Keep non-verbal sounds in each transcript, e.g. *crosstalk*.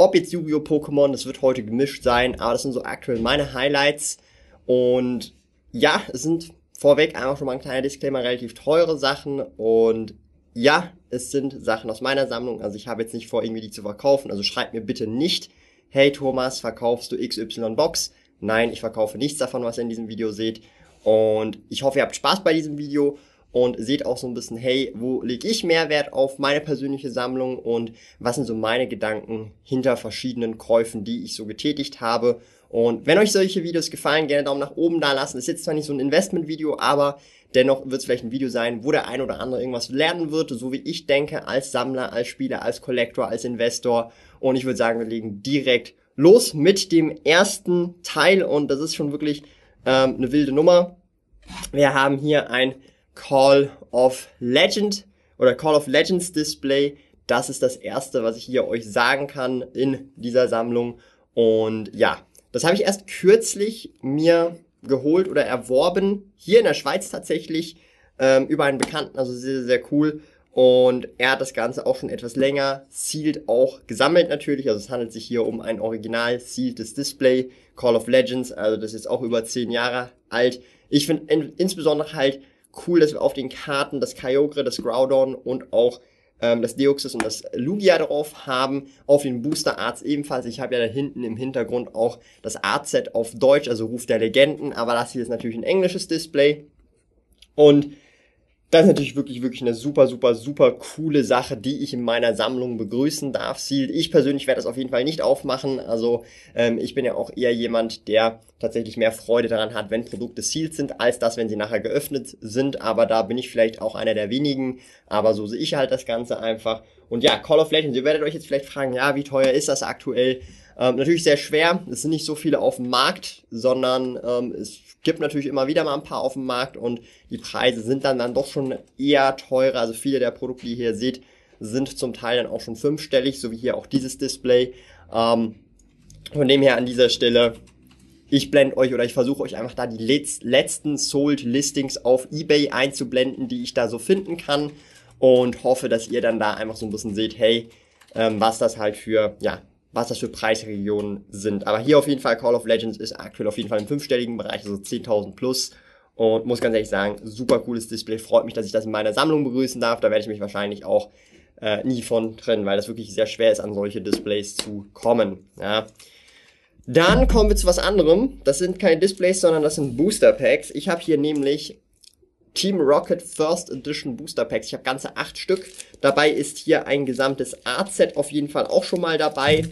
Ob jetzt Yu-Gi-Oh! Pokémon, das wird heute gemischt sein, aber das sind so aktuell meine Highlights. Und ja, es sind vorweg einfach schon mal ein kleiner Disclaimer, relativ teure Sachen. Und ja, es sind Sachen aus meiner Sammlung. Also ich habe jetzt nicht vor, irgendwie die zu verkaufen. Also schreibt mir bitte nicht, hey Thomas, verkaufst du XY Box? Nein, ich verkaufe nichts davon, was ihr in diesem Video seht. Und ich hoffe, ihr habt Spaß bei diesem Video und seht auch so ein bisschen, hey, wo lege ich Mehrwert auf meine persönliche Sammlung und was sind so meine Gedanken hinter verschiedenen Käufen, die ich so getätigt habe. Und wenn euch solche Videos gefallen, gerne Daumen nach oben da lassen. ist jetzt zwar nicht so ein Investment-Video, aber dennoch wird es vielleicht ein Video sein, wo der ein oder andere irgendwas lernen wird, so wie ich denke, als Sammler, als Spieler, als Collector, als Investor. Und ich würde sagen, wir legen direkt los mit dem ersten Teil und das ist schon wirklich ähm, eine wilde Nummer. Wir haben hier ein Call of Legend oder Call of Legends Display. Das ist das erste, was ich hier euch sagen kann in dieser Sammlung. Und ja, das habe ich erst kürzlich mir geholt oder erworben. Hier in der Schweiz tatsächlich ähm, über einen Bekannten, also sehr, sehr cool. Und er hat das Ganze auch schon etwas länger, sealed auch gesammelt natürlich. Also es handelt sich hier um ein original sealtes Display, Call of Legends. Also das ist auch über zehn Jahre alt. Ich finde in, insbesondere halt cool, dass wir auf den Karten das Kyogre, das Groudon und auch ähm, das Deoxys und das Lugia drauf haben. Auf den Booster Arts ebenfalls. Ich habe ja da hinten im Hintergrund auch das Art-Set auf Deutsch, also Ruf der Legenden, aber das hier ist natürlich ein englisches Display. Und das ist natürlich wirklich, wirklich eine super, super, super coole Sache, die ich in meiner Sammlung begrüßen darf. Sealed. Ich persönlich werde das auf jeden Fall nicht aufmachen. Also ähm, ich bin ja auch eher jemand, der tatsächlich mehr Freude daran hat, wenn Produkte sealed sind, als das, wenn sie nachher geöffnet sind. Aber da bin ich vielleicht auch einer der wenigen. Aber so sehe ich halt das Ganze einfach. Und ja, Call of Legends, ihr werdet euch jetzt vielleicht fragen, ja, wie teuer ist das aktuell? Ähm, natürlich sehr schwer. Es sind nicht so viele auf dem Markt, sondern ähm, es gibt natürlich immer wieder mal ein paar auf dem Markt und die Preise sind dann, dann doch schon eher teurer. Also viele der Produkte, die ihr hier seht, sind zum Teil dann auch schon fünfstellig, so wie hier auch dieses Display. Ähm, von dem her an dieser Stelle, ich blende euch oder ich versuche euch einfach da die letzten Sold Listings auf eBay einzublenden, die ich da so finden kann und hoffe, dass ihr dann da einfach so ein bisschen seht, hey, ähm, was das halt für, ja, was das für Preisregionen sind. Aber hier auf jeden Fall Call of Legends ist aktuell auf jeden Fall im fünfstelligen Bereich, also 10.000 plus. Und muss ganz ehrlich sagen, super cooles Display. Freut mich, dass ich das in meiner Sammlung begrüßen darf. Da werde ich mich wahrscheinlich auch äh, nie von trennen, weil das wirklich sehr schwer ist, an solche Displays zu kommen. Ja. Dann kommen wir zu was anderem. Das sind keine Displays, sondern das sind Booster Packs. Ich habe hier nämlich Team Rocket First Edition Booster Packs. Ich habe ganze acht Stück. Dabei ist hier ein gesamtes Art-Set auf jeden Fall auch schon mal dabei.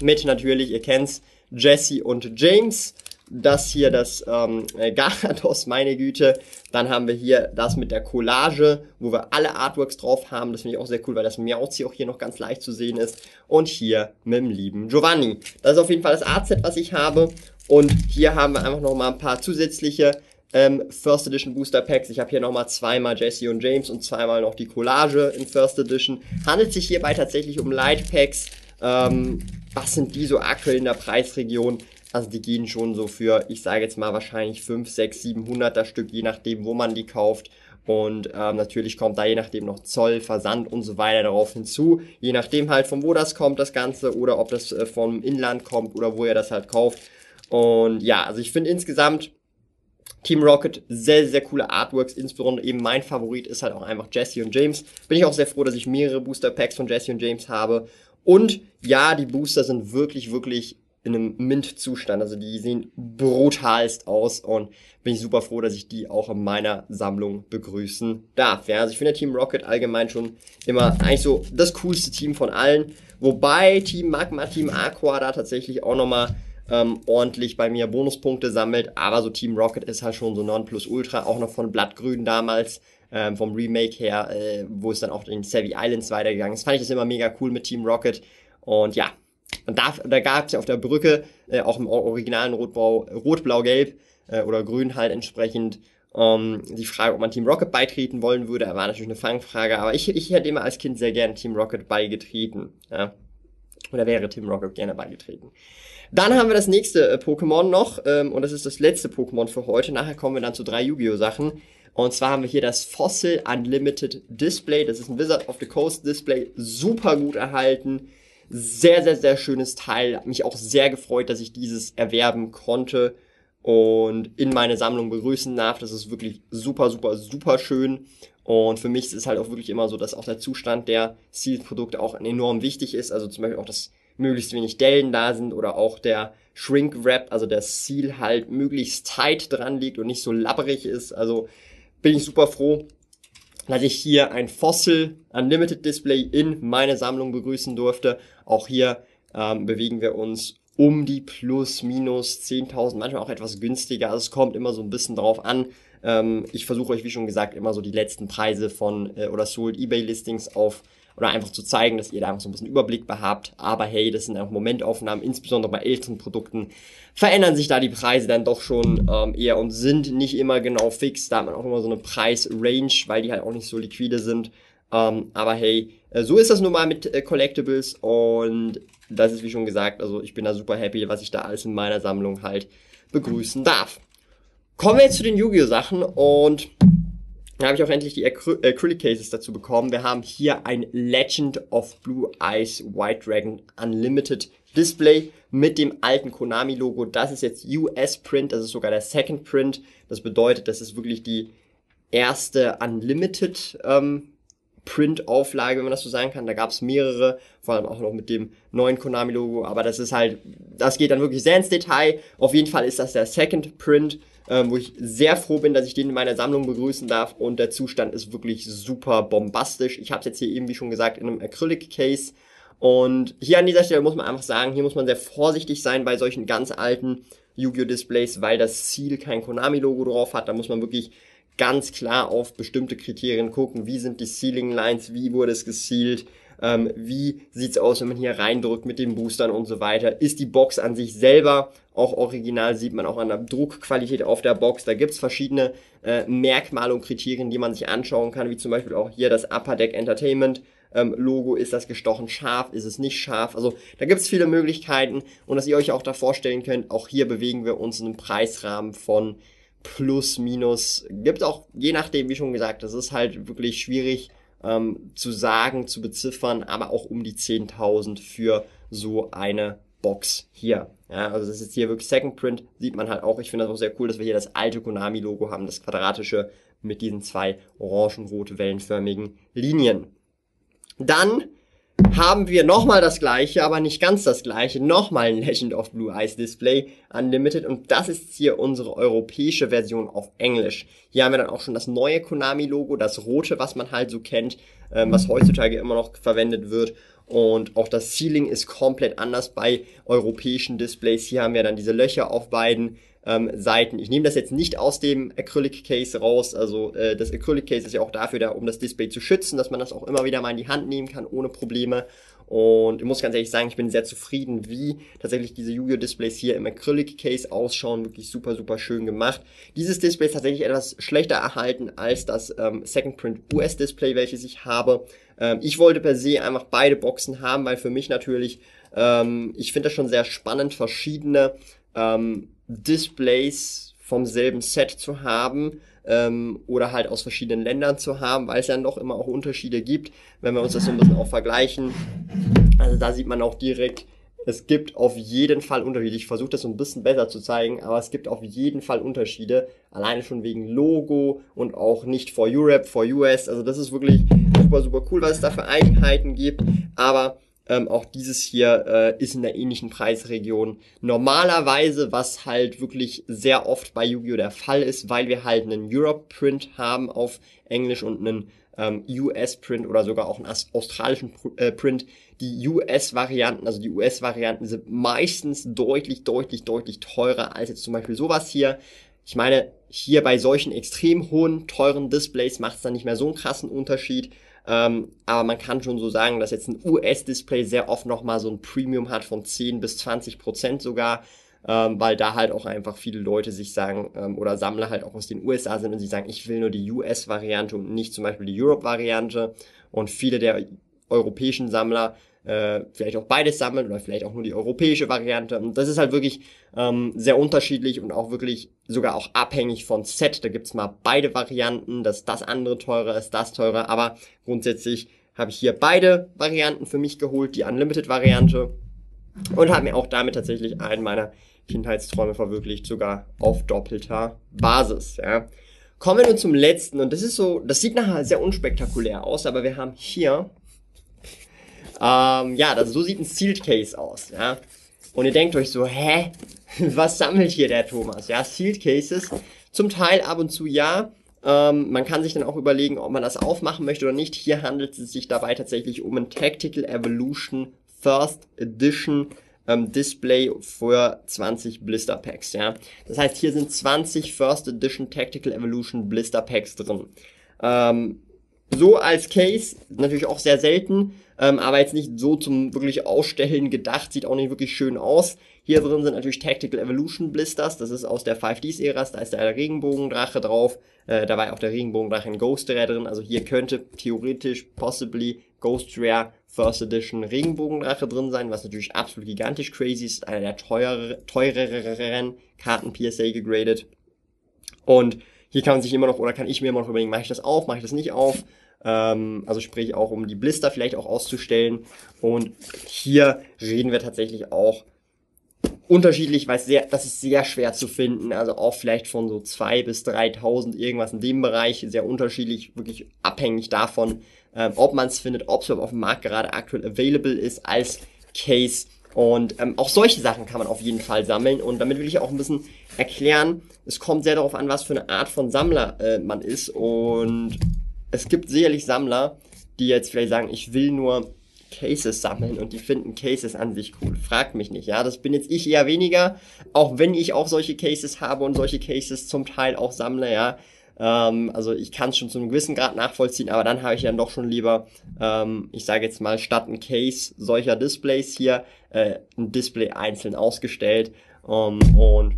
Mit natürlich, ihr kennt's, Jesse und James. Das hier, das ähm, Garados, *laughs* meine Güte. Dann haben wir hier das mit der Collage, wo wir alle Artworks drauf haben. Das finde ich auch sehr cool, weil das Miauzi auch hier noch ganz leicht zu sehen ist. Und hier mit dem lieben Giovanni. Das ist auf jeden Fall das Art-Set, was ich habe. Und hier haben wir einfach noch mal ein paar zusätzliche ähm, First Edition Booster Packs. Ich habe hier nochmal zweimal Jesse und James und zweimal noch die Collage in First Edition. Handelt sich hierbei tatsächlich um Light Packs. Ähm, was sind die so aktuell in der Preisregion? Also die gehen schon so für, ich sage jetzt mal wahrscheinlich 5, 6, 700er Stück, je nachdem, wo man die kauft. Und ähm, natürlich kommt da je nachdem noch Zoll, Versand und so weiter darauf hinzu. Je nachdem halt, von wo das kommt, das Ganze, oder ob das äh, vom Inland kommt oder wo ihr das halt kauft. Und ja, also ich finde insgesamt Team Rocket, sehr, sehr coole Artworks, insbesondere eben mein Favorit ist halt auch einfach Jesse und James. Bin ich auch sehr froh, dass ich mehrere Booster Packs von Jesse und James habe. Und ja, die Booster sind wirklich, wirklich in einem Mint-Zustand. Also die sehen brutalst aus und bin ich super froh, dass ich die auch in meiner Sammlung begrüßen darf. Ja, also ich finde Team Rocket allgemein schon immer eigentlich so das coolste Team von allen. Wobei Team Magma, Team Aqua da tatsächlich auch nochmal ähm, ordentlich bei mir Bonuspunkte sammelt. Aber so Team Rocket ist halt schon so Nonplusultra, auch noch von Blattgrün damals, ähm, vom Remake her, äh, wo es dann auch in Savvy Islands weitergegangen ist. Fand ich das immer mega cool mit Team Rocket. Und ja, und da, da gab es ja auf der Brücke, äh, auch im originalen Rot-Blau, Rot-Blau-Gelb äh, oder Grün halt entsprechend, ähm, die Frage, ob man Team Rocket beitreten wollen würde, war natürlich eine Fangfrage, aber ich, ich hätte immer als Kind sehr gerne Team Rocket beigetreten. Ja? Oder wäre Team Rocket gerne beigetreten. Dann haben wir das nächste äh, Pokémon noch, ähm, und das ist das letzte Pokémon für heute. Nachher kommen wir dann zu drei Yu-Gi-Oh! Sachen. Und zwar haben wir hier das Fossil Unlimited Display. Das ist ein Wizard of the Coast Display. Super gut erhalten. Sehr, sehr, sehr schönes Teil. Hat mich auch sehr gefreut, dass ich dieses erwerben konnte und in meine Sammlung begrüßen darf. Das ist wirklich super, super, super schön. Und für mich ist es halt auch wirklich immer so, dass auch der Zustand der Sealed-Produkte auch enorm wichtig ist. Also zum Beispiel auch, dass möglichst wenig Dellen da sind oder auch der Shrink Wrap, also der Seal halt möglichst tight dran liegt und nicht so labberig ist. Also bin ich super froh, dass ich hier ein Fossil Unlimited Display in meine Sammlung begrüßen durfte. Auch hier ähm, bewegen wir uns um die plus minus 10.000, manchmal auch etwas günstiger. Also es kommt immer so ein bisschen drauf an. Ähm, ich versuche euch, wie schon gesagt, immer so die letzten Preise von äh, oder Sold eBay Listings auf oder einfach zu zeigen, dass ihr da einfach so ein bisschen Überblick behabt. Aber hey, das sind einfach Momentaufnahmen, insbesondere bei älteren Produkten verändern sich da die Preise dann doch schon ähm, eher und sind nicht immer genau fix. Da hat man auch immer so eine Preisrange, weil die halt auch nicht so liquide sind. Ähm, aber hey, äh, so ist das nun mal mit äh, Collectibles und das ist wie schon gesagt, also ich bin da super happy, was ich da alles in meiner Sammlung halt begrüßen darf. Kommen wir jetzt zu den Yu-Gi-Oh! Sachen und da habe ich auch endlich die Acry Acrylic Cases dazu bekommen. Wir haben hier ein Legend of Blue Eyes White Dragon Unlimited Display mit dem alten Konami-Logo. Das ist jetzt US-Print, das ist sogar der Second Print. Das bedeutet, das ist wirklich die erste Unlimited ähm, Print-Auflage, wenn man das so sagen kann. Da gab es mehrere, vor allem auch noch mit dem neuen Konami-Logo. Aber das ist halt, das geht dann wirklich sehr ins Detail. Auf jeden Fall ist das der Second Print, ähm, wo ich sehr froh bin, dass ich den in meiner Sammlung begrüßen darf. Und der Zustand ist wirklich super bombastisch. Ich habe es jetzt hier eben, wie schon gesagt, in einem Acrylic-Case. Und hier an dieser Stelle muss man einfach sagen, hier muss man sehr vorsichtig sein bei solchen ganz alten Yu-Gi-Oh! Displays, weil das Ziel kein Konami-Logo drauf hat. Da muss man wirklich ganz klar auf bestimmte Kriterien gucken. Wie sind die Ceiling Lines? Wie wurde es gesealt? Ähm, wie sieht's aus, wenn man hier reindrückt mit den Boostern und so weiter? Ist die Box an sich selber auch original? Sieht man auch an der Druckqualität auf der Box. Da gibt's verschiedene äh, Merkmale und Kriterien, die man sich anschauen kann, wie zum Beispiel auch hier das Upper Deck Entertainment. Ähm, Logo, ist das gestochen scharf, ist es nicht scharf? Also da gibt's viele Möglichkeiten und dass ihr euch auch da vorstellen könnt, auch hier bewegen wir uns in einem Preisrahmen von plus, minus. Gibt auch, je nachdem, wie schon gesagt, das ist halt wirklich schwierig ähm, zu sagen, zu beziffern, aber auch um die 10.000 für so eine Box hier. Ja, also das ist hier wirklich Second Print, sieht man halt auch. Ich finde das auch sehr cool, dass wir hier das alte Konami-Logo haben, das quadratische mit diesen zwei orangen-rot wellenförmigen Linien. Dann haben wir nochmal das gleiche, aber nicht ganz das gleiche, nochmal ein Legend of Blue Eyes Display Unlimited und das ist hier unsere europäische Version auf Englisch. Hier haben wir dann auch schon das neue Konami-Logo, das rote, was man halt so kennt, ähm, was heutzutage immer noch verwendet wird und auch das Ceiling ist komplett anders bei europäischen Displays. Hier haben wir dann diese Löcher auf beiden ähm, Seiten. Ich nehme das jetzt nicht aus dem Acrylic Case raus. Also äh, das Acrylic Case ist ja auch dafür da, um das Display zu schützen, dass man das auch immer wieder mal in die Hand nehmen kann ohne Probleme. Und ich muss ganz ehrlich sagen, ich bin sehr zufrieden, wie tatsächlich diese Yu-Gi-Oh! Displays hier im Acrylic Case ausschauen. Wirklich super, super schön gemacht. Dieses Display ist tatsächlich etwas schlechter erhalten als das ähm, Second Print US Display, welches ich habe. Ähm, ich wollte per se einfach beide Boxen haben, weil für mich natürlich, ähm, ich finde das schon sehr spannend, verschiedene ähm, Displays vom selben Set zu haben ähm, oder halt aus verschiedenen Ländern zu haben, weil es ja noch immer auch Unterschiede gibt, wenn wir uns das so ein bisschen auch vergleichen. Also da sieht man auch direkt, es gibt auf jeden Fall Unterschiede. Ich versuche das so ein bisschen besser zu zeigen, aber es gibt auf jeden Fall Unterschiede. Alleine schon wegen Logo und auch nicht for Europe, for US. Also das ist wirklich super, super cool, was es da für Eigenheiten gibt. Aber ähm, auch dieses hier äh, ist in der ähnlichen Preisregion. Normalerweise, was halt wirklich sehr oft bei Yu-Gi-Oh! der Fall ist, weil wir halt einen Europe-Print haben auf Englisch und einen ähm, US-Print oder sogar auch einen australischen äh, Print. Die US-Varianten, also die US-Varianten sind meistens deutlich, deutlich, deutlich teurer als jetzt zum Beispiel sowas hier. Ich meine, hier bei solchen extrem hohen, teuren Displays macht es dann nicht mehr so einen krassen Unterschied. Ähm, aber man kann schon so sagen, dass jetzt ein US-Display sehr oft nochmal so ein Premium hat von 10 bis 20 Prozent sogar ähm, weil da halt auch einfach viele Leute sich sagen ähm, oder Sammler halt auch aus den USA sind und sie sagen, ich will nur die US-Variante und nicht zum Beispiel die Europe-Variante. Und viele der europäischen Sammler äh, vielleicht auch beides sammeln oder vielleicht auch nur die europäische Variante. Und das ist halt wirklich ähm, sehr unterschiedlich und auch wirklich sogar auch abhängig von Set. Da gibt's mal beide Varianten, dass das andere teurer ist, das teurer. Aber grundsätzlich habe ich hier beide Varianten für mich geholt, die Unlimited-Variante und habe mir auch damit tatsächlich einen meiner Kindheitsträume verwirklicht, sogar auf doppelter Basis. Ja. Kommen wir nun zum letzten und das ist so, das sieht nachher sehr unspektakulär aus, aber wir haben hier, ähm, ja, das, so sieht ein Sealed Case aus. Ja. Und ihr denkt euch so, hä, *laughs* was sammelt hier der Thomas? Ja, Sealed Cases, zum Teil ab und zu ja, ähm, man kann sich dann auch überlegen, ob man das aufmachen möchte oder nicht. Hier handelt es sich dabei tatsächlich um ein Tactical Evolution First Edition ähm, Display für 20 Blister Packs, ja. Das heißt, hier sind 20 First Edition Tactical Evolution Blister Packs drin. Ähm, so als Case, natürlich auch sehr selten, ähm, aber jetzt nicht so zum wirklich Ausstellen gedacht, sieht auch nicht wirklich schön aus. Hier drin sind natürlich Tactical Evolution Blisters, das ist aus der 5Ds-Ära, da ist der Regenbogendrache drauf, äh, da war auch der Regenbogendrache in Ghost Rare drin, also hier könnte theoretisch, possibly Ghost Rare First Edition Regenbogendrache drin sein, was natürlich absolut gigantisch crazy ist, einer der teurere, teureren Karten PSA gegradet. Und hier kann man sich immer noch, oder kann ich mir immer noch überlegen, mache ich das auf, mache ich das nicht auf? Ähm, also sprich auch, um die Blister vielleicht auch auszustellen. Und hier reden wir tatsächlich auch unterschiedlich, weil es sehr, das ist sehr schwer zu finden. Also auch vielleicht von so zwei bis 3.000 irgendwas in dem Bereich, sehr unterschiedlich, wirklich abhängig davon, ähm, ob man es findet, ob es auf dem Markt gerade aktuell available ist als Case. Und ähm, auch solche Sachen kann man auf jeden Fall sammeln. Und damit will ich auch ein bisschen erklären, es kommt sehr darauf an, was für eine Art von Sammler äh, man ist. Und es gibt sicherlich Sammler, die jetzt vielleicht sagen, ich will nur Cases sammeln und die finden Cases an sich cool. Fragt mich nicht, ja. Das bin jetzt ich eher weniger, auch wenn ich auch solche Cases habe und solche Cases zum Teil auch sammle, ja. Ähm, also ich kann es schon zu einem gewissen Grad nachvollziehen, aber dann habe ich dann doch schon lieber, ähm, ich sage jetzt mal, statt ein Case solcher Displays hier äh, ein Display einzeln ausgestellt. Ähm, und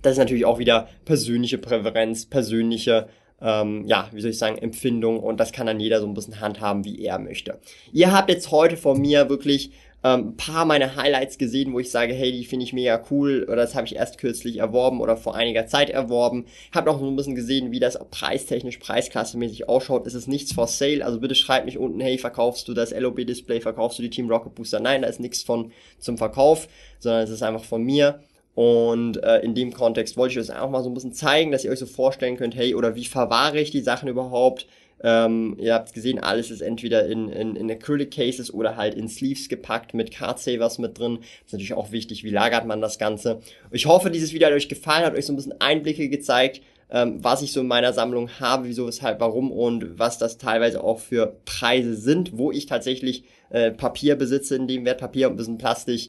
das ist natürlich auch wieder persönliche Präferenz, persönliche ähm, ja, wie soll ich sagen, Empfindung und das kann dann jeder so ein bisschen handhaben, wie er möchte. Ihr habt jetzt heute von mir wirklich ähm, paar meiner Highlights gesehen, wo ich sage, hey, die finde ich mega cool oder das habe ich erst kürzlich erworben oder vor einiger Zeit erworben. Hab auch so ein bisschen gesehen, wie das preistechnisch, preisklassemäßig ausschaut. Es ist nichts for sale, also bitte schreibt mich unten, hey, verkaufst du das LOB-Display, verkaufst du die Team Rocket Booster? Nein, da ist nichts von zum Verkauf, sondern es ist einfach von mir und äh, in dem Kontext wollte ich euch auch mal so ein bisschen zeigen, dass ihr euch so vorstellen könnt, hey, oder wie verwahre ich die Sachen überhaupt? Ähm, ihr habt gesehen, alles ist entweder in, in, in Acrylic Cases oder halt in Sleeves gepackt mit Card Savers mit drin. ist natürlich auch wichtig, wie lagert man das Ganze. Ich hoffe, dieses Video hat euch gefallen, hat euch so ein bisschen Einblicke gezeigt, ähm, was ich so in meiner Sammlung habe, wieso, weshalb, warum und was das teilweise auch für Preise sind, wo ich tatsächlich äh, Papier besitze, in dem Wertpapier und ein bisschen Plastik.